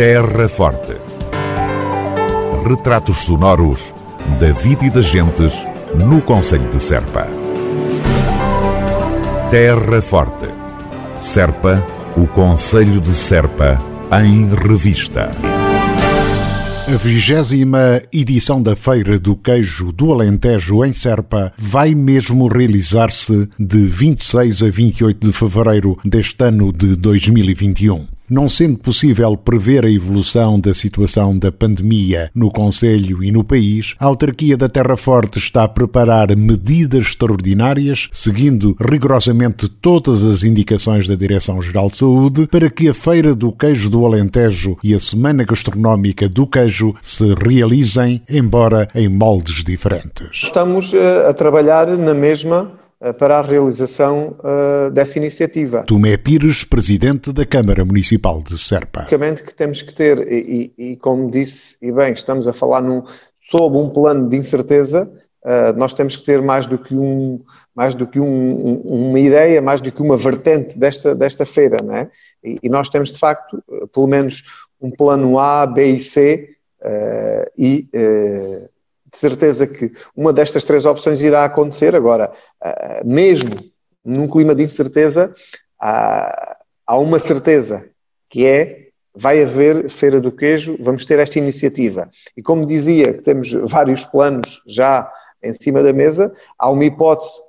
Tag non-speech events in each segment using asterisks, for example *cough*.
Terra Forte. Retratos sonoros da vida e das gentes no Conselho de Serpa. Terra Forte. Serpa, o Conselho de Serpa, em revista. A vigésima edição da Feira do Queijo do Alentejo em Serpa vai mesmo realizar-se de 26 a 28 de fevereiro deste ano de 2021. Não sendo possível prever a evolução da situação da pandemia no Conselho e no país, a autarquia da Terra Forte está a preparar medidas extraordinárias, seguindo rigorosamente todas as indicações da Direção-Geral de Saúde, para que a Feira do Queijo do Alentejo e a Semana Gastronómica do Queijo se realizem, embora em moldes diferentes. Estamos eh, a trabalhar na mesma para a realização uh, dessa iniciativa. Tomé Pires, presidente da Câmara Municipal de Serpa. Basicamente que temos que ter, e, e, como disse, e bem, estamos a falar num, sob um plano de incerteza, uh, nós temos que ter mais do que, um, mais do que um, um, uma ideia, mais do que uma vertente desta, desta feira, não é? E, e nós temos, de facto, pelo menos um plano A, B e C, uh, e de certeza que uma destas três opções irá acontecer. Agora, ah, mesmo num clima de incerteza, há uma certeza que é vai haver Feira do Queijo, vamos ter esta iniciativa. E como dizia, que temos vários planos já em cima da mesa, há uma hipótese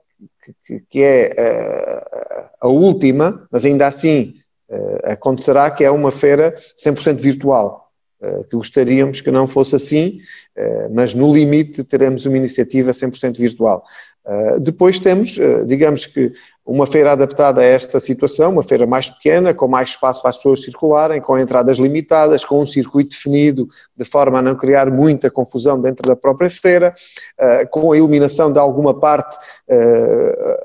que, que é a, ah, a última, mas ainda assim ah, acontecerá, que é uma feira 100% virtual. Eh, que gostaríamos que não fosse assim, eh, mas no limite teremos uma iniciativa 100% virtual. Eh, depois temos, digamos que, uma feira adaptada a esta situação, uma feira mais pequena, com mais espaço para as pessoas circularem, com entradas limitadas, com um circuito definido, de forma a não criar muita confusão dentro da própria feira, uh, com a iluminação de alguma parte,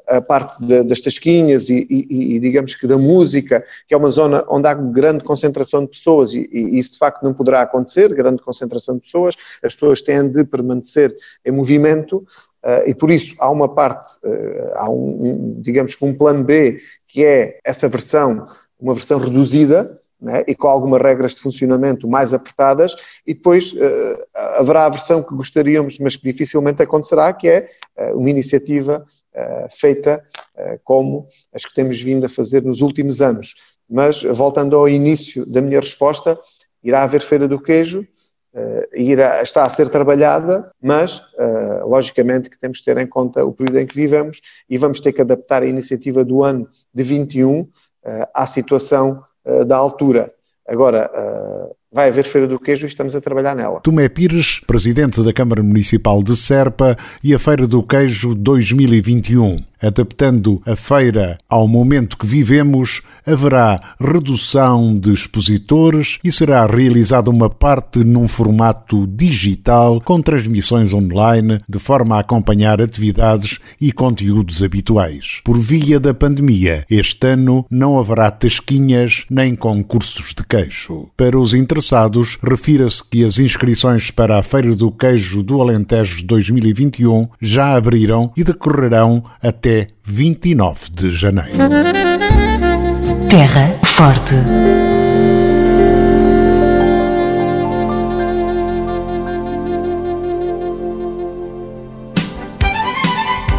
a parte das tasquinhas e, e, e, digamos que da música, que é uma zona onde há grande concentração de pessoas e, e isso de facto não poderá acontecer, grande concentração de pessoas, as pessoas têm de permanecer em movimento, e por isso há uma parte, uh, há um, digamos que um plano B, que é essa versão, uma versão reduzida, né, e com algumas regras de funcionamento mais apertadas, e depois uh, haverá a versão que gostaríamos, mas que dificilmente acontecerá, que é uma iniciativa feita como as que temos vindo a fazer nos últimos anos. Mas, voltando ao início da minha resposta, irá haver Feira do Queijo, uh, irá, está a ser trabalhada, mas uh, logicamente que temos que ter em conta o período em que vivemos e vamos ter que adaptar a iniciativa do ano de 21 uh, eh, à situação da altura. Agora, vai haver Feira do Queijo e estamos a trabalhar nela. Tomé Pires, presidente da Câmara Municipal de Serpa e a Feira do Queijo 2021. Adaptando a feira ao momento que vivemos, haverá redução de expositores e será realizada uma parte num formato digital com transmissões online de forma a acompanhar atividades e conteúdos habituais. Por via da pandemia, este ano não haverá tasquinhas nem concursos de queijo. Para os interessados, refira-se que as inscrições para a Feira do Queijo do Alentejo 2021 já abriram e decorrerão até até 29 de janeiro. Terra Forte.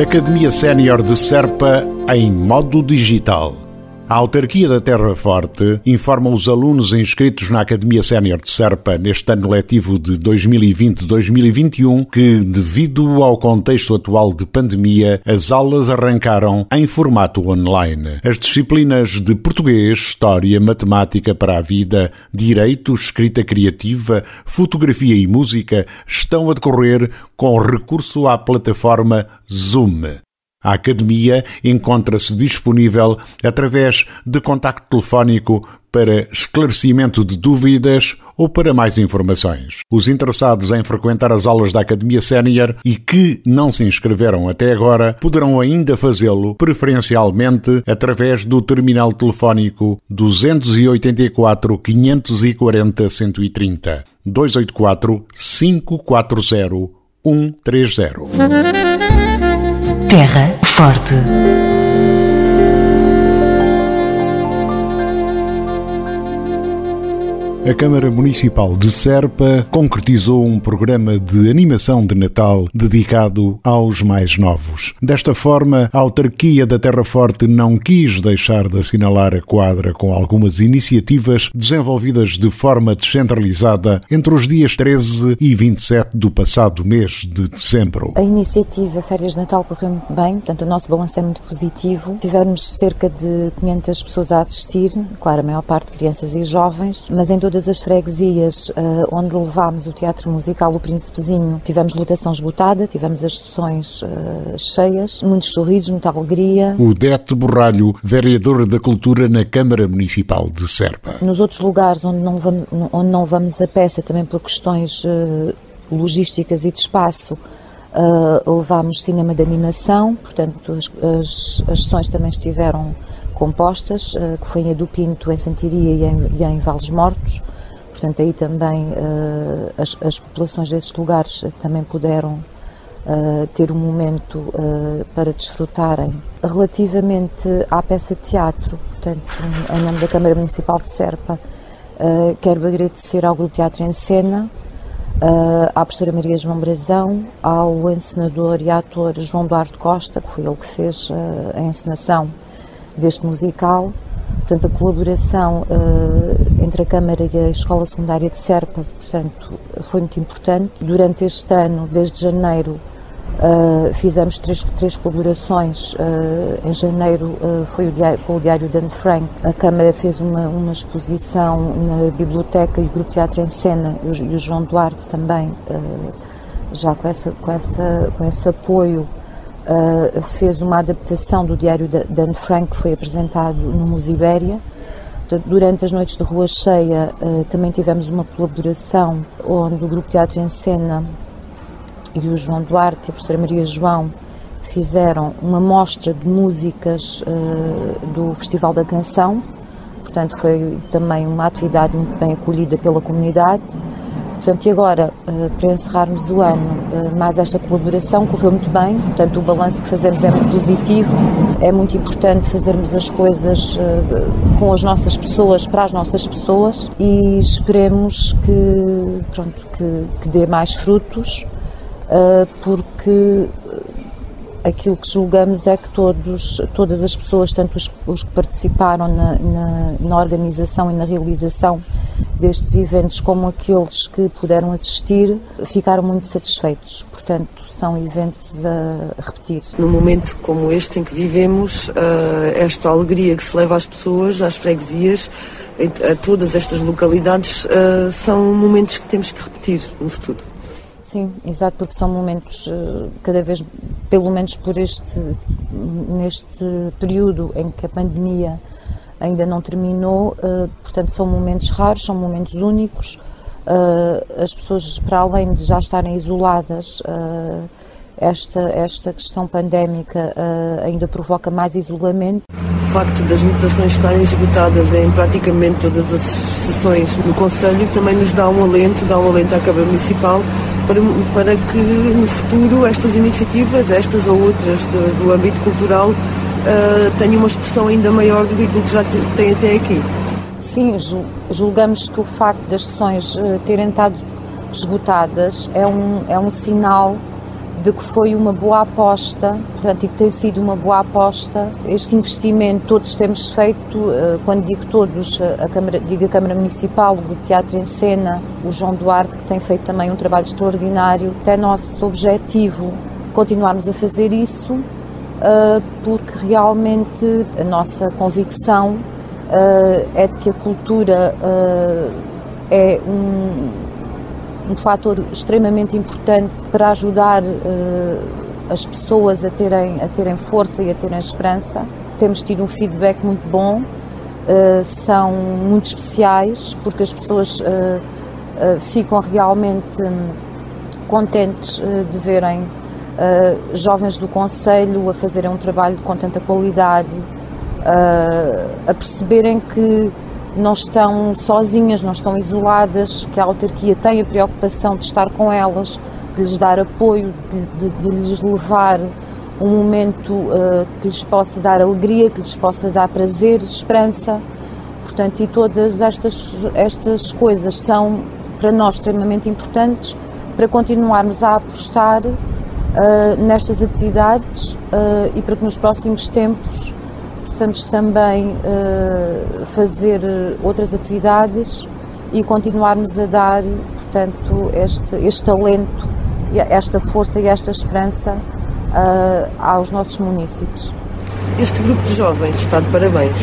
Academia Sénior de Serpa em modo digital a autarquia da Terra Forte informa os alunos inscritos na Academia Sénior de Serpa neste ano letivo de 2020-2021 que, devido ao contexto atual de pandemia, as aulas arrancaram em formato online. As disciplinas de português, história, matemática para a vida, direito, escrita criativa, fotografia e música estão a decorrer com recurso à plataforma Zoom. A Academia encontra-se disponível através de contacto telefónico para esclarecimento de dúvidas ou para mais informações. Os interessados em frequentar as aulas da Academia Sénior e que não se inscreveram até agora poderão ainda fazê-lo, preferencialmente através do terminal telefónico 284 540 130 284 540 130. Terra Forte. A Câmara Municipal de Serpa concretizou um programa de animação de Natal dedicado aos mais novos. Desta forma, a autarquia da Terra Forte não quis deixar de assinalar a quadra com algumas iniciativas desenvolvidas de forma descentralizada entre os dias 13 e 27 do passado mês de dezembro. A iniciativa Férias de Natal correu muito bem, portanto o nosso balanço é muito positivo. Tivemos cerca de 500 pessoas a assistir, claro, a maior parte crianças e jovens, mas em todas as freguesias uh, onde levámos o teatro musical O Príncipezinho, tivemos lotação esgotada, tivemos as sessões uh, cheias, muitos sorrisos, muita alegria. O Dete Borralho, vereador da Cultura na Câmara Municipal de Serpa. Nos outros lugares onde não vamos, onde não vamos a peça, também por questões uh, logísticas e de espaço, levámos cinema de animação, portanto as, as, as sessões também estiveram compostas, uh, que foi em Edu Pinto, em Santiria e em, e em Vales Mortos. Portanto, aí também uh, as, as, populações desses lugares também puderam ter um momento para desfrutarem. Relativamente à peça de teatro, portanto, em nome da Câmara Municipal de Serpa, quero agradecer ao Grupo Teatro em Cena, à professora Maria João Brazão, ao encenador e ator João Duarte Costa, que foi ele que fez a encenação deste musical. Portanto, a colaboração uh, entre a Câmara e a Escola Secundária de Serpa, portanto, foi muito importante. Durante este ano, desde janeiro, uh, fizemos três, três colaborações. Uh, em janeiro foi o diário, com o Diário Dan Frank. A Câmara fez uma, uma exposição na biblioteca e o Grupo Teatro em Cena, e o, e o João Duarte também, já com, essa, com, essa, com esse apoio uh, fez uma adaptação do diário de Dan Frank, que foi apresentado no Musibéria. Durante as noites de rua cheia uh, também tivemos uma colaboração onde o Grupo Teatro em Cena e o João Duarte e a professora Maria João fizeram uma mostra de músicas uh, do Festival da Canção. Portanto, foi também uma atividade muito bem acolhida pela comunidade. Portanto, e agora, eh, para encerrarmos o ano, eh, mais esta colaboração correu muito bem, portanto, o balanço que fazemos é muito positivo. É muito importante fazermos as coisas eh, com as nossas pessoas, para as nossas pessoas e esperemos que, pronto, que, que dê mais frutos, porque aquilo que julgamos é que todos, todas as pessoas, tanto os, os que participaram na, na, na, organização e na realização destes eventos, como aqueles que puderam assistir, ficaram muito satisfeitos. Portanto, são eventos a repetir. Num momento como este em que vivemos, eh, esta alegria que se leva às pessoas, às freguesias, a todas estas localidades, eh, são momentos que temos que repetir no futuro. Sim, exato, porque são momentos, eh, cada vez, pelo menos por este, neste período em que a pandemia ainda não terminou, eh, portanto são momentos raros, são momentos únicos. Eh, as pessoas, para além de já estarem isoladas, esta, esta questão pandémica ainda provoca mais isolamento. O facto das notações estarem esgotadas em praticamente todas as sessões no Conselho também nos dá um alento, dá um alento à Câmara Municipal para, para que no futuro estas iniciativas, estas ou outras do, do âmbito cultural, uh, tenham uma expressão ainda maior do que aquilo que já tem até aqui. Sim, julgamos que o facto das sessões uh, terem estado esgotadas é um, é um sinal de que foi uma boa aposta, portanto, e que tem sido uma boa aposta. Este investimento todos temos feito, eh, quando digo todos, a Câmara, digo a Câmara Municipal, o Teatro em Cena, o João Duarte, que tem feito também um trabalho extraordinário. É nosso objetivo continuarmos a fazer isso, porque realmente a nossa convicção eh, é de que a cultura é um um fator extremamente importante para ajudar as pessoas a terem, a terem força e a terem esperança. Temos tido um feedback muito bom, são muito especiais, porque as pessoas ficam realmente contentes de verem jovens do Conselho a fazerem um trabalho com tanta qualidade, a perceberem que não estão sozinhas, não estão isoladas, que a autarquia tem a preocupação de estar com elas, de lhes dar apoio, de, de, de lhes levar um momento uh, que lhes possa dar alegria, que lhes possa dar prazer, esperança. Portanto, e todas estas, estas coisas são para nós extremamente importantes para continuarmos a apostar uh, nestas atividades uh, e para que nos próximos tempos possamos também fazer outras atividades e continuarmos a dar, portanto, este, este talento esta força e esta esperança uh, aos nossos municípios. Este grupo de jovens está de parabéns.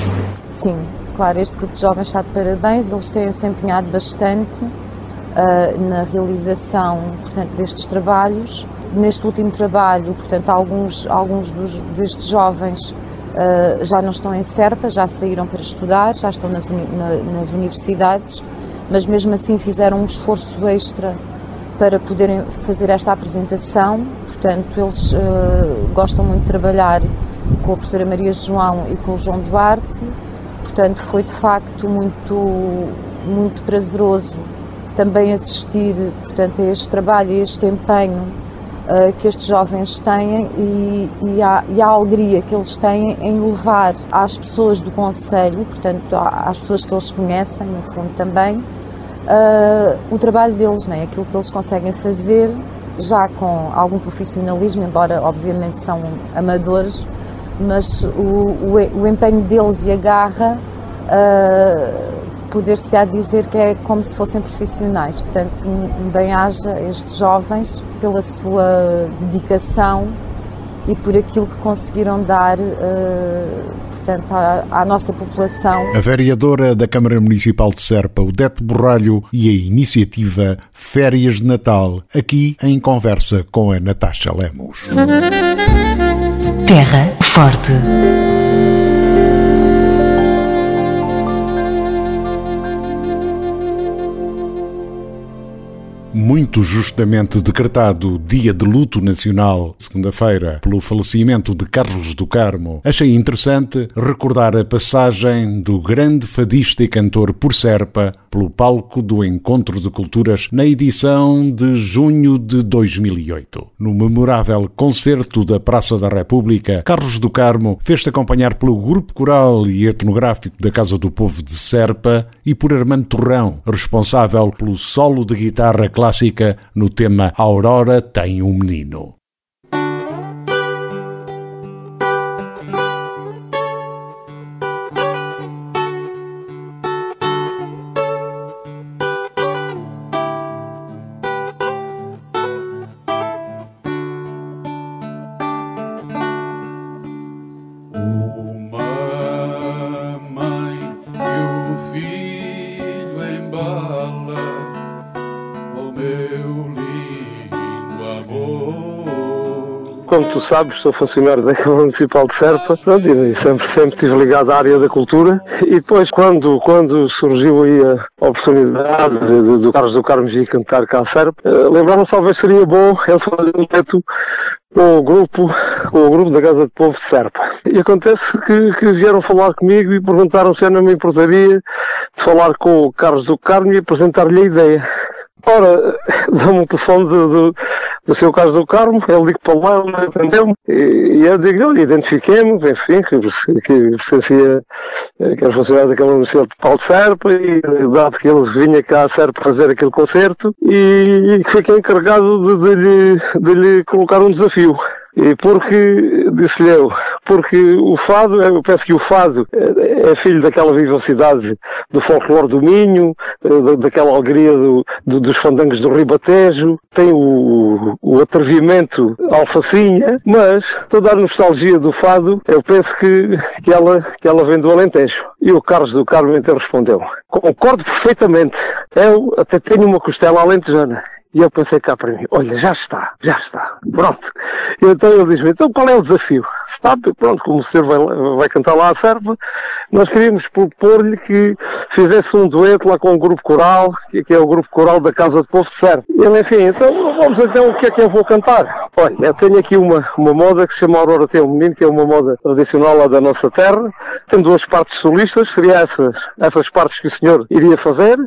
Sim, claro, este grupo de jovens está de parabéns, eles têm se empenhado bastante uh, na realização portanto, destes trabalhos. Neste último trabalho, portanto, alguns, alguns dos, destes jovens uh, já não estão em Serpa, já saíram para estudar, já estão nas, uni na, nas universidades, mas mesmo assim fizeram um esforço extra para poderem fazer esta apresentação. Portanto, eles uh, gostam muito de trabalhar com a professora Maria João e com o João Duarte. Portanto, foi de facto muito, muito prazeroso também assistir portanto, a este trabalho, a este empenho uh, que estes jovens têm e, e, a, e, a, alegria que eles têm em levar às pessoas do Conselho, portanto, às pessoas que eles conhecem, no fundo também, uh, o trabalho deles, né? aquilo que eles conseguem fazer, já com algum profissionalismo, embora obviamente são amadores, mas o, o, o empenho deles e a garra, uh, poder-se á dizer que é como se fossem profissionais. Portanto, bem-haja estes jovens pela sua dedicação e por aquilo que conseguiram dar, uh, portanto, à, à, nossa população. A vereadora da Câmara Municipal de Serpa, Odete Borralho, e a iniciativa Férias de Natal, aqui em conversa com a Natasha Lemos. Terra Forte. Muito justamente decretado Dia de Luto Nacional, segunda-feira, pelo falecimento de Carlos do Carmo, achei interessante recordar a passagem do grande fadista e cantor por Serpa pelo palco do Encontro de Culturas na edição de junho de 2008. No memorável concerto da Praça da República, Carlos do Carmo fez-se acompanhar pelo Grupo Coral e Etnográfico da Casa do Povo de Serpa e por Armando Torrão, responsável pelo solo de guitarra clássica no tema Aurora tem um menino. Como tu sabes, sou funcionário da Câmara Municipal de Serpa, e sempre, sempre estive ligado à área da cultura. E depois, quando, quando surgiu aí a oportunidade do Carlos do Carmo vir cantar cá a Serpa, uh, lembrava-me talvez seria bom ele fazer um teto com o grupo, com o grupo da Casa de Povo de Serpa. E acontece que, que vieram falar comigo e perguntaram se eu não me importaria de falar com o Carlos do Carmo e apresentar-lhe a ideia. Ora, *laughs* dá-me o telefone do, do, do seu caso do Carmo, ele liga para lá, ele atendeu-me, e, eu digo, olha, identifiquei-me, enfim, que, que pertencia, que era funcionário daquela Universidade de Paulo de Serpa, e dado que ele vinha cá a Serpa fazer aquele concerto, e, e fiquei encarregado de, de, lhe, de lhe colocar um desafio. E porque, disse-lhe eu, porque o fado, eu penso que o fado é filho daquela vivacidade do folclore do Minho, eh, daquela alegria do, do, dos fandangos do Ribatejo, tem o, o atrevimento alfacinha, mas toda a nostalgia do fado, eu penso que, que, ela, que ela vem do Alentejo. E o Carlos do Carmo então respondeu, concordo perfeitamente, eu até tenho uma costela alentejana E eu pensei cá para mim, olha, já está, já está, pronto. E então ele diz-me, então qual é o desafio? Está, pronto, como o senhor vai, vai cantar lá a serva, nós queríamos propor-lhe que fizesse um dueto lá com um grupo coral, que é o grupo coral da Casa do Povo de Serve. E ele, enfim, então vamos então, o que é que eu vou cantar? Olha, eu tenho aqui uma, uma moda que se chama Aurora Tem um Menino, que é uma moda tradicional lá da nossa terra, tem duas partes solistas, seria essas, essas partes que o senhor iria fazer,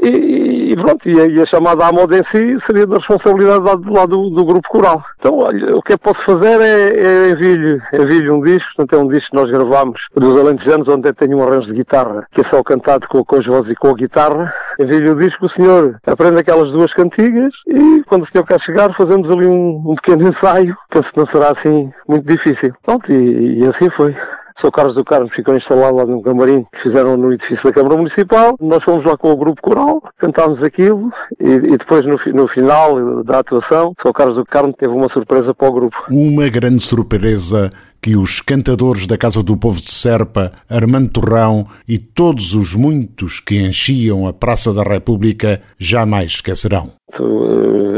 e, e pronto, e a, chamada à moda em si seria da responsabilidade lá, lá do, do, grupo coral. Então, olha, o que eu posso fazer é, é envio-lhe envio um disco, portanto é um disco que nós gravámos dos Alentejanos, onde eu tenho um arranjo de guitarra, que é só cantado com, com as vozes e com a guitarra. Envio-lhe o disco, o senhor aprende aquelas duas cantigas e quando o senhor quer chegar fazemos ali um, um pequeno ensaio, penso que não será assim muito difícil. Pronto, e, e assim foi. Sou Carlos do Carmo ficou instalado lá num camarim que fizeram no edifício da Câmara Municipal. Nós fomos lá com o grupo coral, cantámos aquilo e, e depois no, no, final da atuação, Sou Carlos do Carmo teve uma surpresa para o grupo. Uma grande surpresa que os cantadores da Casa do Povo de Serpa, Armando Torrão e todos os muitos que enchiam a Praça da República jamais esquecerão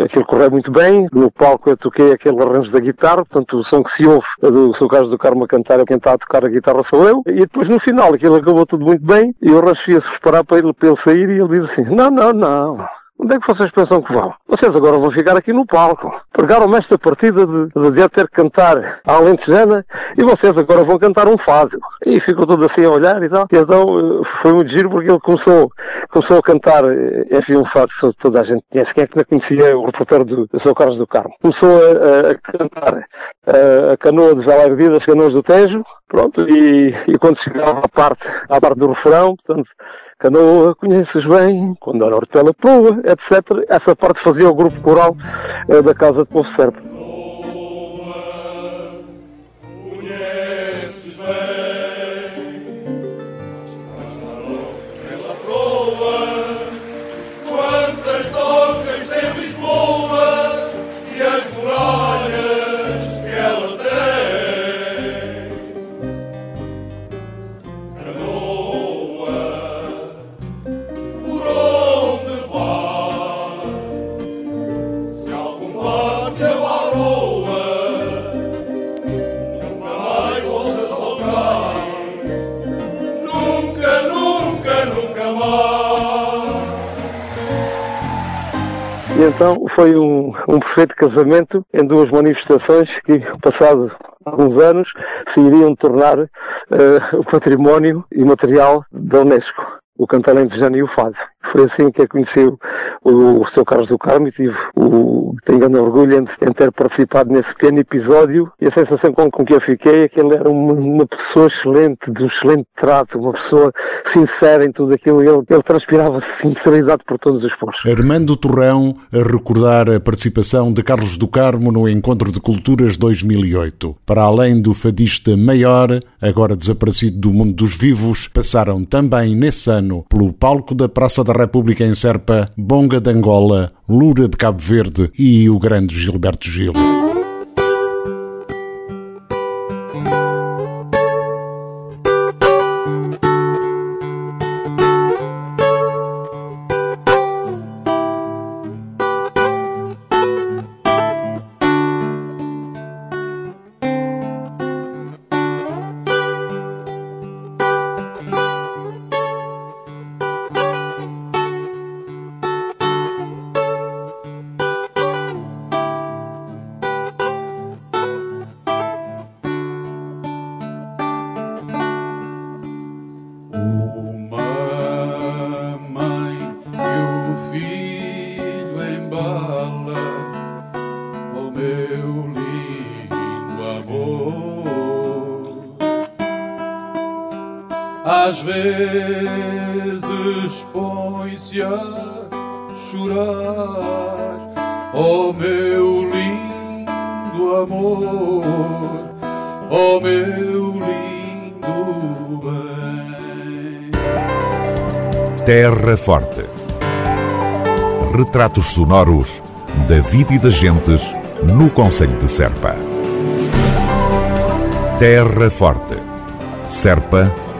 aquilo correu muito bem. No palco eu toquei aquele arranjo da guitarra, portanto o som que se ouve é do seu caso do Carmo a cantar, quem está a tocar a guitarra sou eu. E depois no final aquilo acabou tudo muito bem e o Rancho ia-se esperar para ele, para ele sair e ele diz assim, não, não, não, Onde é que vocês pensam que vão? Vocês agora vão ficar aqui no palco. Pregaram-me esta partida de, de ter que cantar a Alentejana e vocês agora vão cantar um fado. E ficou tudo assim a olhar e tal. E então eh, foi muito giro porque ele começou, começou a cantar, eh, enfim, um fado que toda a gente conhece. Quem é que não conhecia o reporteiro do, Sr. Carlos do Carmo? Começou a, a cantar a, canoa de Vela Ardida, as canoas do Tejo. Pronto, e, e quando chegava à parte, à parte do refrão, portanto, Canoa, conheces bem, quando a norte pela proa, etc. Essa parte fazia o grupo coral eh, da Casa de Povo Serbo. Então foi um, um perfeito casamento em duas manifestações que, passado alguns anos, se iriam tornar uh, o património imaterial da Unesco, o cantar Lentejano e o Fado. Foi assim que eu conheci o, o Carlos do Carmo e tive o, tenho grande orgulho em, em, ter participado nesse pequeno episódio e a sensação com, com que eu fiquei é que ele era uma, uma, pessoa excelente, de um excelente trato, uma pessoa sincera em tudo aquilo. Ele, ele transpirava sinceridade por todos os poros. Armando Torrão a recordar a participação de Carlos do Carmo no Encontro de Culturas 2008. Para além do fadista maior, agora desaparecido do mundo dos vivos, passaram também nesse ano pelo palco da Praça da República em Serpa, Bonga de Angola, Lura de Cabo Verde e o grande Gilberto Gil. Às vezes põe-se a chorar, oh meu lindo amor, oh meu lindo bem. Terra Forte. Retratos sonoros da vida e das gentes no Conselho de Serpa. Terra Forte. Serpa